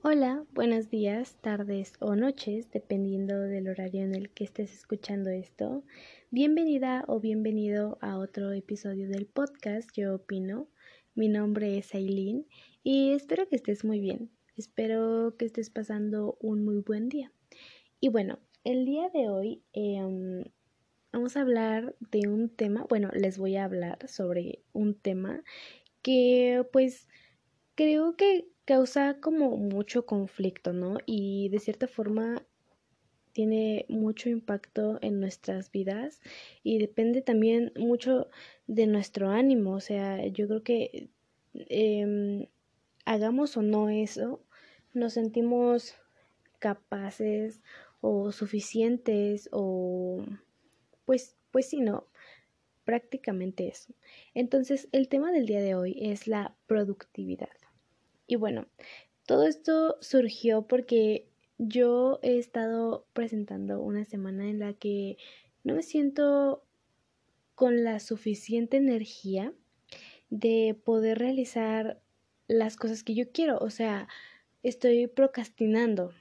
Hola, buenos días, tardes o noches, dependiendo del horario en el que estés escuchando esto. Bienvenida o bienvenido a otro episodio del podcast Yo Opino. Mi nombre es Aileen y espero que estés muy bien. Espero que estés pasando un muy buen día. Y bueno, el día de hoy em, vamos a hablar de un tema, bueno, les voy a hablar sobre un tema que pues creo que causa como mucho conflicto, ¿no? Y de cierta forma tiene mucho impacto en nuestras vidas y depende también mucho de nuestro ánimo. O sea, yo creo que em, hagamos o no eso, nos sentimos capaces o suficientes o pues pues sí, no, prácticamente eso. Entonces, el tema del día de hoy es la productividad. Y bueno, todo esto surgió porque yo he estado presentando una semana en la que no me siento con la suficiente energía de poder realizar las cosas que yo quiero. O sea, estoy procrastinando.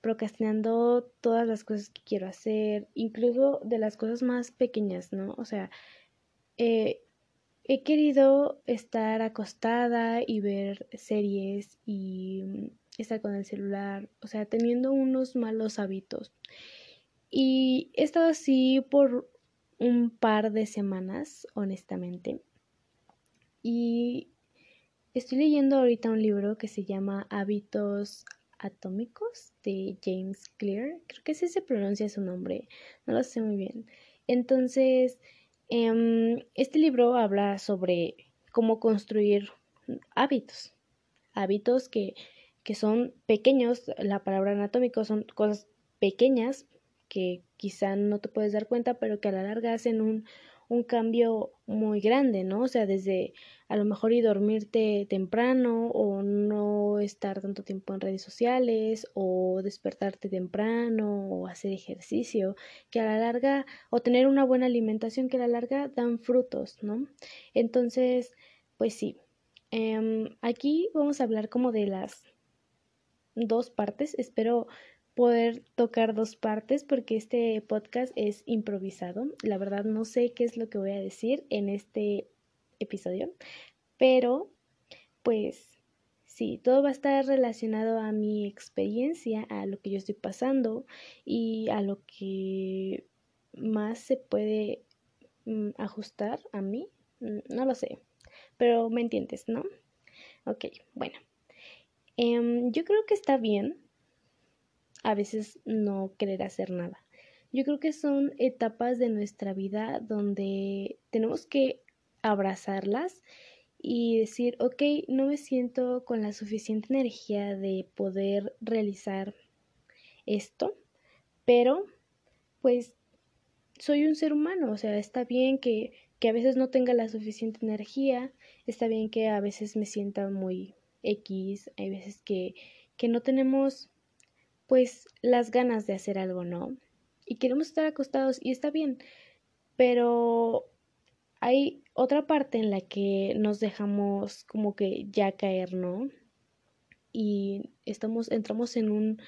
Procrastinando todas las cosas que quiero hacer, incluso de las cosas más pequeñas, ¿no? O sea, eh, he querido estar acostada y ver series y mm, estar con el celular, o sea, teniendo unos malos hábitos. Y he estado así por un par de semanas, honestamente. Y estoy leyendo ahorita un libro que se llama Hábitos Atómicos de James Clear. Creo que así se pronuncia su nombre, no lo sé muy bien. Entonces, este libro habla sobre cómo construir hábitos, hábitos que, que son pequeños, la palabra anatómico son cosas pequeñas que quizá no te puedes dar cuenta, pero que a la larga hacen un, un cambio muy grande, ¿no? O sea, desde a lo mejor y dormirte temprano o no estar tanto tiempo en redes sociales o despertarte temprano o hacer ejercicio, que a la larga o tener una buena alimentación que a la larga dan frutos, ¿no? Entonces, pues sí, em, aquí vamos a hablar como de las dos partes, espero poder tocar dos partes porque este podcast es improvisado. La verdad no sé qué es lo que voy a decir en este episodio, pero pues sí, todo va a estar relacionado a mi experiencia, a lo que yo estoy pasando y a lo que más se puede mm, ajustar a mí. Mm, no lo sé, pero me entiendes, ¿no? Ok, bueno. Em, yo creo que está bien a veces no querer hacer nada. Yo creo que son etapas de nuestra vida donde tenemos que abrazarlas y decir, ok, no me siento con la suficiente energía de poder realizar esto, pero pues soy un ser humano, o sea, está bien que, que a veces no tenga la suficiente energía, está bien que a veces me sienta muy X, hay veces que, que no tenemos pues las ganas de hacer algo, ¿no? Y queremos estar acostados y está bien, pero hay otra parte en la que nos dejamos como que ya caer, ¿no? Y estamos, entramos en un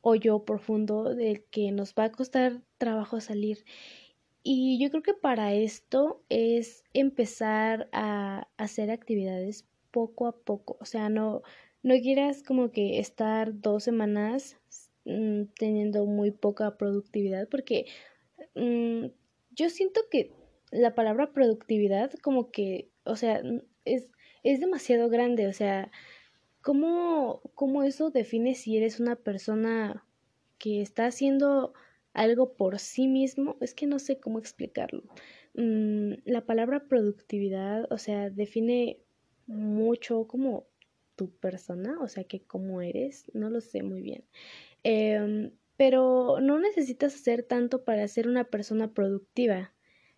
hoyo profundo del que nos va a costar trabajo salir. Y yo creo que para esto es empezar a hacer actividades poco a poco. O sea, no, no quieras como que estar dos semanas mm, teniendo muy poca productividad porque mm, yo siento que la palabra productividad como que, o sea, es, es demasiado grande, o sea, ¿cómo, ¿cómo eso define si eres una persona que está haciendo algo por sí mismo? Es que no sé cómo explicarlo. Mm, la palabra productividad, o sea, define mucho como tu persona, o sea, que cómo eres, no lo sé muy bien. Em, pero no necesitas hacer tanto para ser una persona productiva.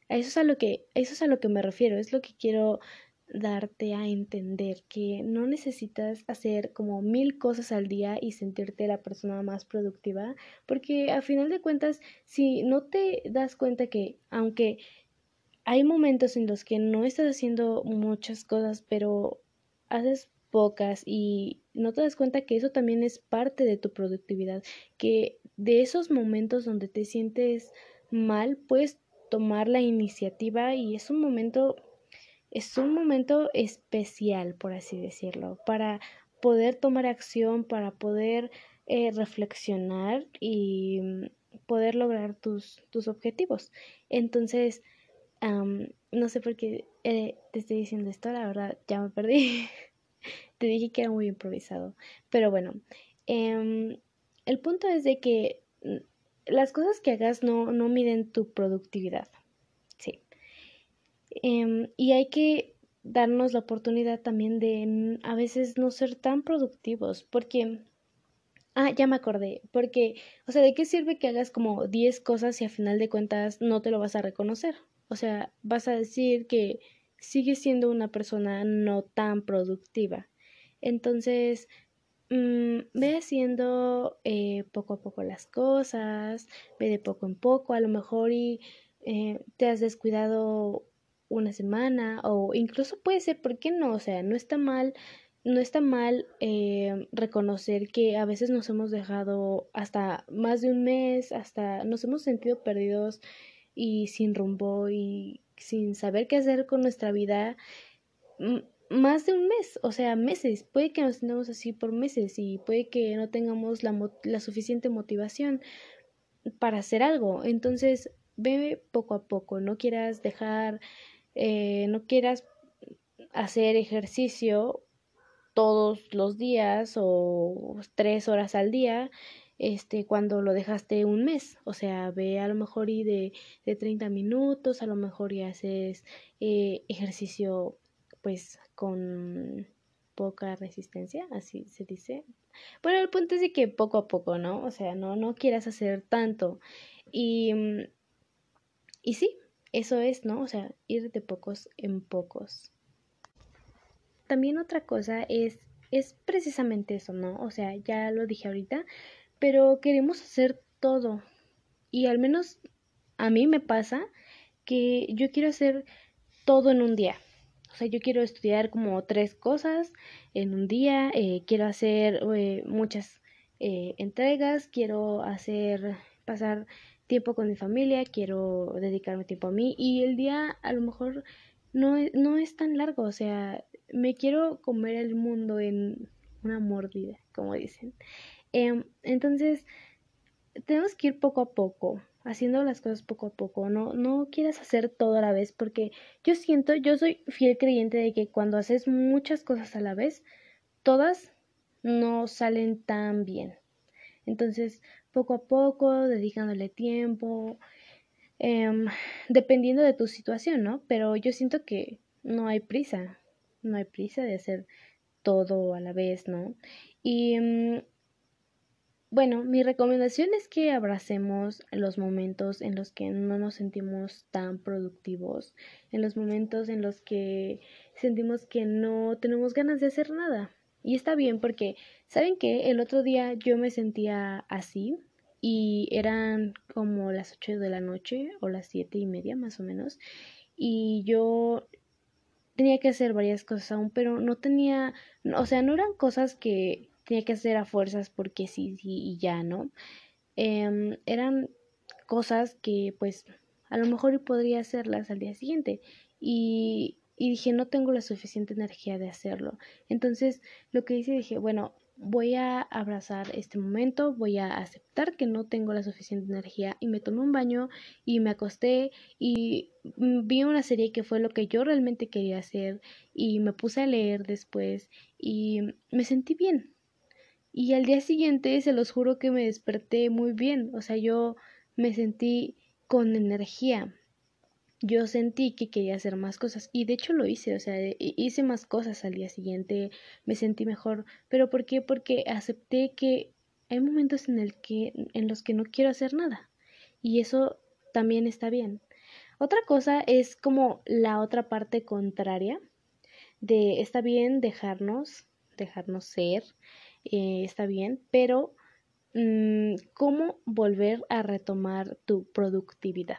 Eso es a lo que, eso es a lo que me refiero, es lo que quiero darte a entender, que no necesitas hacer como mil cosas al día y sentirte la persona más productiva, porque a final de cuentas, si no te das cuenta que aunque hay momentos en los que no estás haciendo muchas cosas, pero haces pocas y no te das cuenta que eso también es parte de tu productividad, que de esos momentos donde te sientes mal puedes tomar la iniciativa y es un momento es un momento especial, por así decirlo, para poder tomar acción, para poder eh, reflexionar y mm, poder lograr tus, tus objetivos. Entonces, no sé por qué eh, te estoy diciendo esto, la verdad ya me perdí. te dije que era muy improvisado. Pero bueno, em, el punto es de que mm, las cosas que hagas no, no miden tu productividad. Sí. Em, y hay que darnos la oportunidad también de a veces no ser tan productivos, porque... Ah, ya me acordé, porque, o sea, ¿de qué sirve que hagas como 10 cosas y a final de cuentas no te lo vas a reconocer? O sea, vas a decir que sigues siendo una persona no tan productiva. Entonces, mmm, ve haciendo eh, poco a poco las cosas, ve de poco en poco, a lo mejor y eh, te has descuidado una semana o incluso puede ser, ¿por qué no? O sea, no está mal, no está mal eh, reconocer que a veces nos hemos dejado hasta más de un mes, hasta nos hemos sentido perdidos y sin rumbo y sin saber qué hacer con nuestra vida más de un mes, o sea, meses. Puede que nos tengamos así por meses y puede que no tengamos la, la suficiente motivación para hacer algo. Entonces, ve poco a poco, no quieras dejar, eh, no quieras hacer ejercicio todos los días o tres horas al día este, cuando lo dejaste un mes. O sea, ve a lo mejor y de, de 30 minutos, a lo mejor y haces eh, ejercicio pues con poca resistencia, así se dice. Bueno, el punto es de que poco a poco, ¿no? O sea, no, no quieras hacer tanto. Y, mm, y sí, eso es, ¿no? O sea, ir de pocos en pocos. También otra cosa es, es precisamente eso, ¿no? O sea, ya lo dije ahorita, pero queremos hacer todo. Y al menos a mí me pasa que yo quiero hacer todo en un día. O sea, yo quiero estudiar como tres cosas en un día, eh, quiero hacer eh, muchas eh, entregas, quiero hacer, pasar tiempo con mi familia, quiero dedicarme tiempo a mí y el día a lo mejor no, no es tan largo, o sea, me quiero comer el mundo en una mordida, como dicen. Em, entonces, tenemos que ir poco a poco, haciendo las cosas poco a poco. No, no quieras hacer todo a la vez, porque yo siento, yo soy fiel creyente de que cuando haces muchas cosas a la vez, todas no salen tan bien. Entonces, poco a poco, dedicándole tiempo, em, dependiendo de tu situación, ¿no? Pero yo siento que no hay prisa, no hay prisa de hacer todo a la vez, ¿no? Y em, bueno, mi recomendación es que abracemos los momentos en los que no nos sentimos tan productivos, en los momentos en los que sentimos que no tenemos ganas de hacer nada. Y está bien porque, ¿saben qué? El otro día yo me sentía así y eran como las 8 de la noche o las siete y media más o menos y yo tenía que hacer varias cosas aún, pero no tenía, o sea, no eran cosas que tenía que hacer a fuerzas porque sí, sí y ya, ¿no? Em, eran cosas que pues a lo mejor podría hacerlas al día siguiente y, y dije no tengo la suficiente energía de hacerlo. Entonces lo que hice dije, bueno, voy a abrazar este momento, voy a aceptar que no tengo la suficiente energía y me tomé un baño y me acosté y vi una serie que fue lo que yo realmente quería hacer y me puse a leer después y me sentí bien, y al día siguiente, se los juro que me desperté muy bien, o sea, yo me sentí con energía. Yo sentí que quería hacer más cosas y de hecho lo hice, o sea, hice más cosas al día siguiente, me sentí mejor, pero ¿por qué? Porque acepté que hay momentos en el que en los que no quiero hacer nada y eso también está bien. Otra cosa es como la otra parte contraria de está bien dejarnos, dejarnos ser, eh, está bien, pero mm, ¿cómo volver a retomar tu productividad?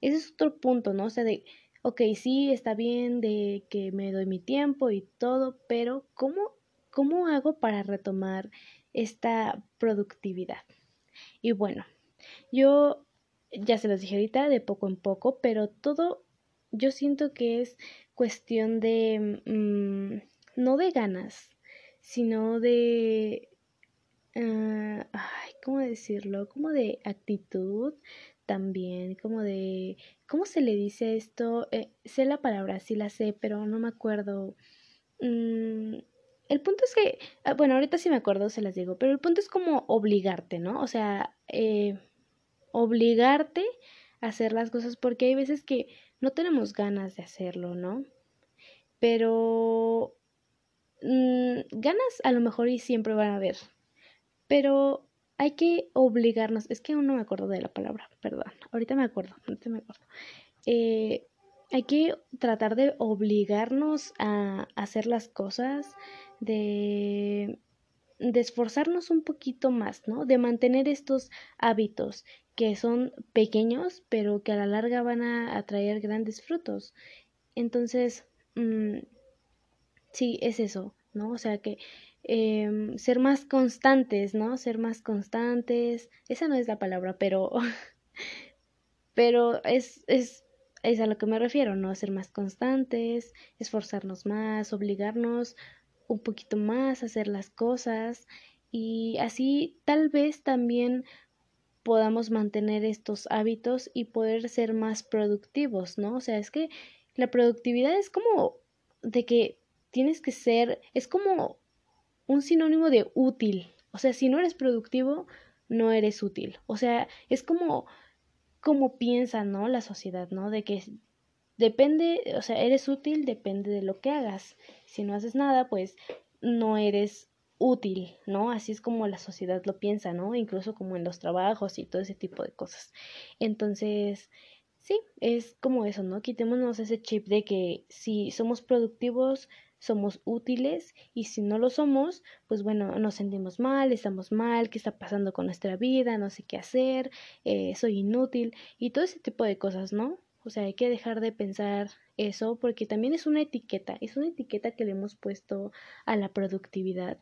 Ese es otro punto, ¿no? O sea, de, ok, sí, está bien de que me doy mi tiempo y todo, pero ¿cómo, cómo hago para retomar esta productividad? Y bueno, yo ya se los dije ahorita, de poco en poco, pero todo yo siento que es cuestión de, mm, no de ganas, sino de, uh, ay, ¿cómo decirlo? Como de actitud también, como de, ¿cómo se le dice esto? Eh, sé la palabra, sí la sé, pero no me acuerdo. Mm, el punto es que, ah, bueno, ahorita sí me acuerdo, se las digo, pero el punto es como obligarte, ¿no? O sea, eh, obligarte a hacer las cosas porque hay veces que no tenemos ganas de hacerlo, ¿no? Pero mm, ganas a lo mejor y siempre van a haber, pero hay que obligarnos, es que aún no me acuerdo de la palabra, perdón, ahorita me acuerdo, ahorita me acuerdo. Eh, hay que tratar de obligarnos a hacer las cosas, de, de esforzarnos un poquito más, ¿no? De mantener estos hábitos que son pequeños, pero que a la larga van a atraer grandes frutos. Entonces, mm, sí, es eso, ¿no? O sea que em, ser más constantes, ¿no? Ser más constantes, esa no es la palabra, pero, pero es, es, es a lo que me refiero, ¿no? Ser más constantes, esforzarnos más, obligarnos un poquito más a hacer las cosas y así tal vez también podamos mantener estos hábitos y poder ser más productivos, ¿no? O sea, es que la productividad es como de que tienes que ser, es como un sinónimo de útil. O sea, si no eres productivo, no eres útil. O sea, es como, como piensa, ¿no? La sociedad, ¿no? De que depende, o sea, eres útil, depende de lo que hagas. Si no haces nada, pues no eres útil, ¿no? Así es como la sociedad lo piensa, ¿no? Incluso como en los trabajos y todo ese tipo de cosas. Entonces, sí, es como eso, ¿no? Quitémonos ese chip de que si somos productivos, somos útiles y si no lo somos, pues bueno, nos sentimos mal, estamos mal, qué está pasando con nuestra vida, no sé qué hacer, eh, soy inútil y todo ese tipo de cosas, ¿no? O sea, hay que dejar de pensar eso porque también es una etiqueta, es una etiqueta que le hemos puesto a la productividad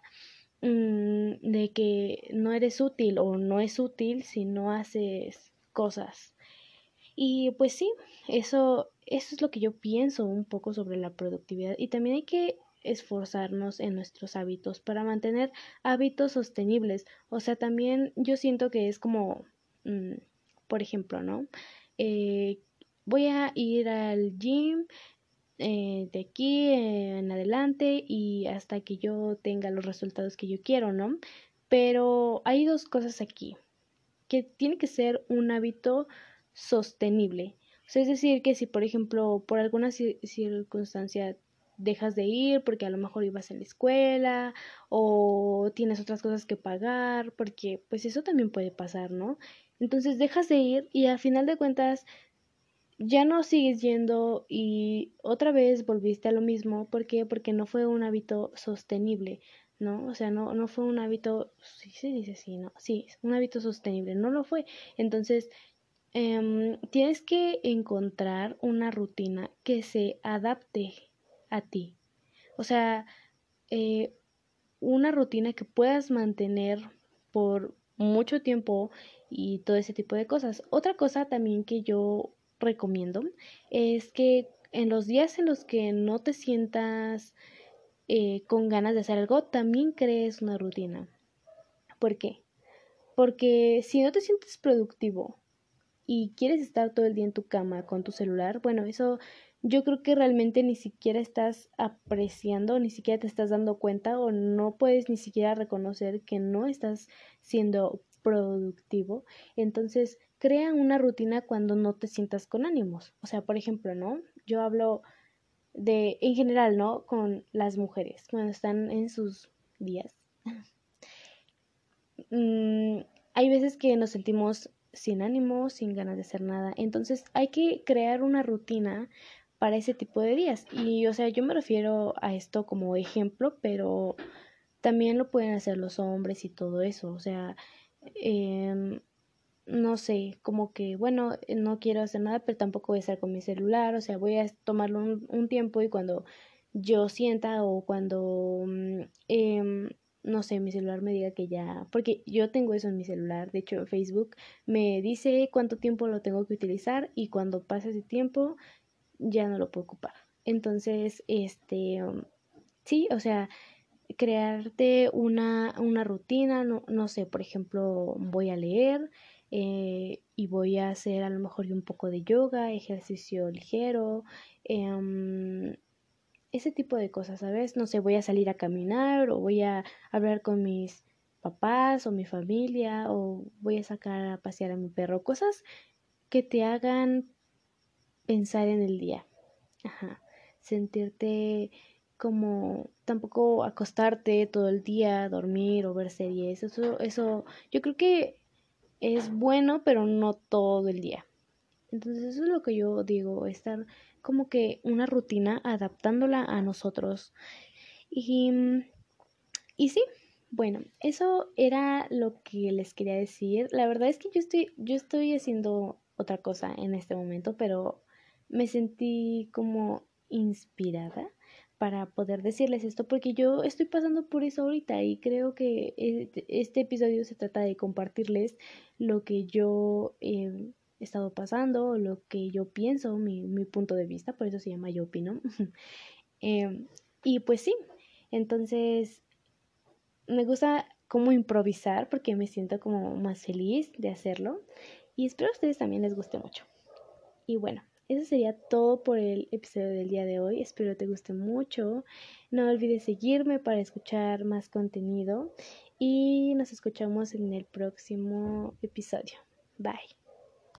mm, de que no eres útil o no es útil si no haces cosas. Y pues sí, eso, eso es lo que yo pienso un poco sobre la productividad y también hay que esforzarnos en nuestros hábitos para mantener hábitos sostenibles. O sea, también yo siento que es como, mm, por ejemplo, ¿no? Eh, voy a ir al gym eh, de aquí en adelante y hasta que yo tenga los resultados que yo quiero, ¿no? Pero hay dos cosas aquí, que tiene que ser un hábito sostenible. O es decir, que si por ejemplo por alguna circunstancia dejas de ir porque a lo mejor ibas a la escuela o tienes otras cosas que pagar, porque pues eso también puede pasar, ¿no? Entonces dejas de ir y al final de cuentas ya no sigues yendo y otra vez volviste a lo mismo. ¿Por qué? Porque no fue un hábito sostenible, ¿no? O sea, no, no fue un hábito, sí se dice así, ¿no? Sí, un hábito sostenible, no lo fue. Entonces, em, tienes que encontrar una rutina que se adapte a ti. O sea, eh, una rutina que puedas mantener por mucho tiempo y todo ese tipo de cosas. Otra cosa también que yo recomiendo es que en los días en los que no te sientas eh, con ganas de hacer algo, también crees una rutina. ¿Por qué? Porque si no te sientes productivo y quieres estar todo el día en tu cama con tu celular, bueno, eso yo creo que realmente ni siquiera estás apreciando, ni siquiera te estás dando cuenta o no puedes ni siquiera reconocer que no estás siendo productivo. Entonces, crea una rutina cuando no te sientas con ánimos. O sea, por ejemplo, ¿no? Yo hablo de, en general, ¿no? Con las mujeres, cuando están en sus días. Mm, hay veces que nos sentimos sin ánimo, sin ganas de hacer nada. Entonces hay que crear una rutina para ese tipo de días. Y, o sea, yo me refiero a esto como ejemplo, pero también lo pueden hacer los hombres y todo eso. O sea, eh, no sé, como que, bueno, no quiero hacer nada, pero tampoco voy a estar con mi celular, o sea, voy a tomarlo un, tiempo y cuando yo sienta o cuando, mm, em, no sé, mi celular me diga que ya, porque yo tengo eso en mi celular, de hecho Facebook me dice cuánto tiempo lo tengo que utilizar y cuando pasa ese tiempo ya no lo puedo ocupar. Entonces, este, um, sí, o sea, crearte una, una rutina, no, no sé, por ejemplo, voy a leer, eh, y voy a hacer a lo mejor un poco de yoga, ejercicio ligero, em, ese tipo de cosas, ¿sabes? No sé, voy a salir a caminar o voy a hablar con mis papás o mi familia o voy a sacar a pasear a mi perro, cosas que te hagan pensar en el día. Ajá. Sentirte como tampoco acostarte todo el día, dormir o ver series. Eso, eso, yo creo que es bueno, pero no todo el día. Entonces eso es lo que yo digo, estar como que una rutina adaptándola a nosotros. Y, y sí, bueno, eso era lo que les quería decir. La verdad es que yo estoy, yo estoy haciendo otra cosa en este momento, pero me sentí como inspirada para poder decirles esto porque yo estoy pasando por eso ahorita y creo que este episodio se trata de compartirles lo que yo he estado pasando, lo que yo pienso, mi, mi punto de vista, por eso se llama Yo Opino. Em, y pues sí, entonces me gusta como improvisar porque me siento como más feliz de hacerlo y espero a ustedes también les guste mucho. Y bueno, eso sería todo por el episodio del día de hoy. Espero te guste mucho. No olvides seguirme para escuchar más contenido y nos escuchamos en el próximo episodio. Bye.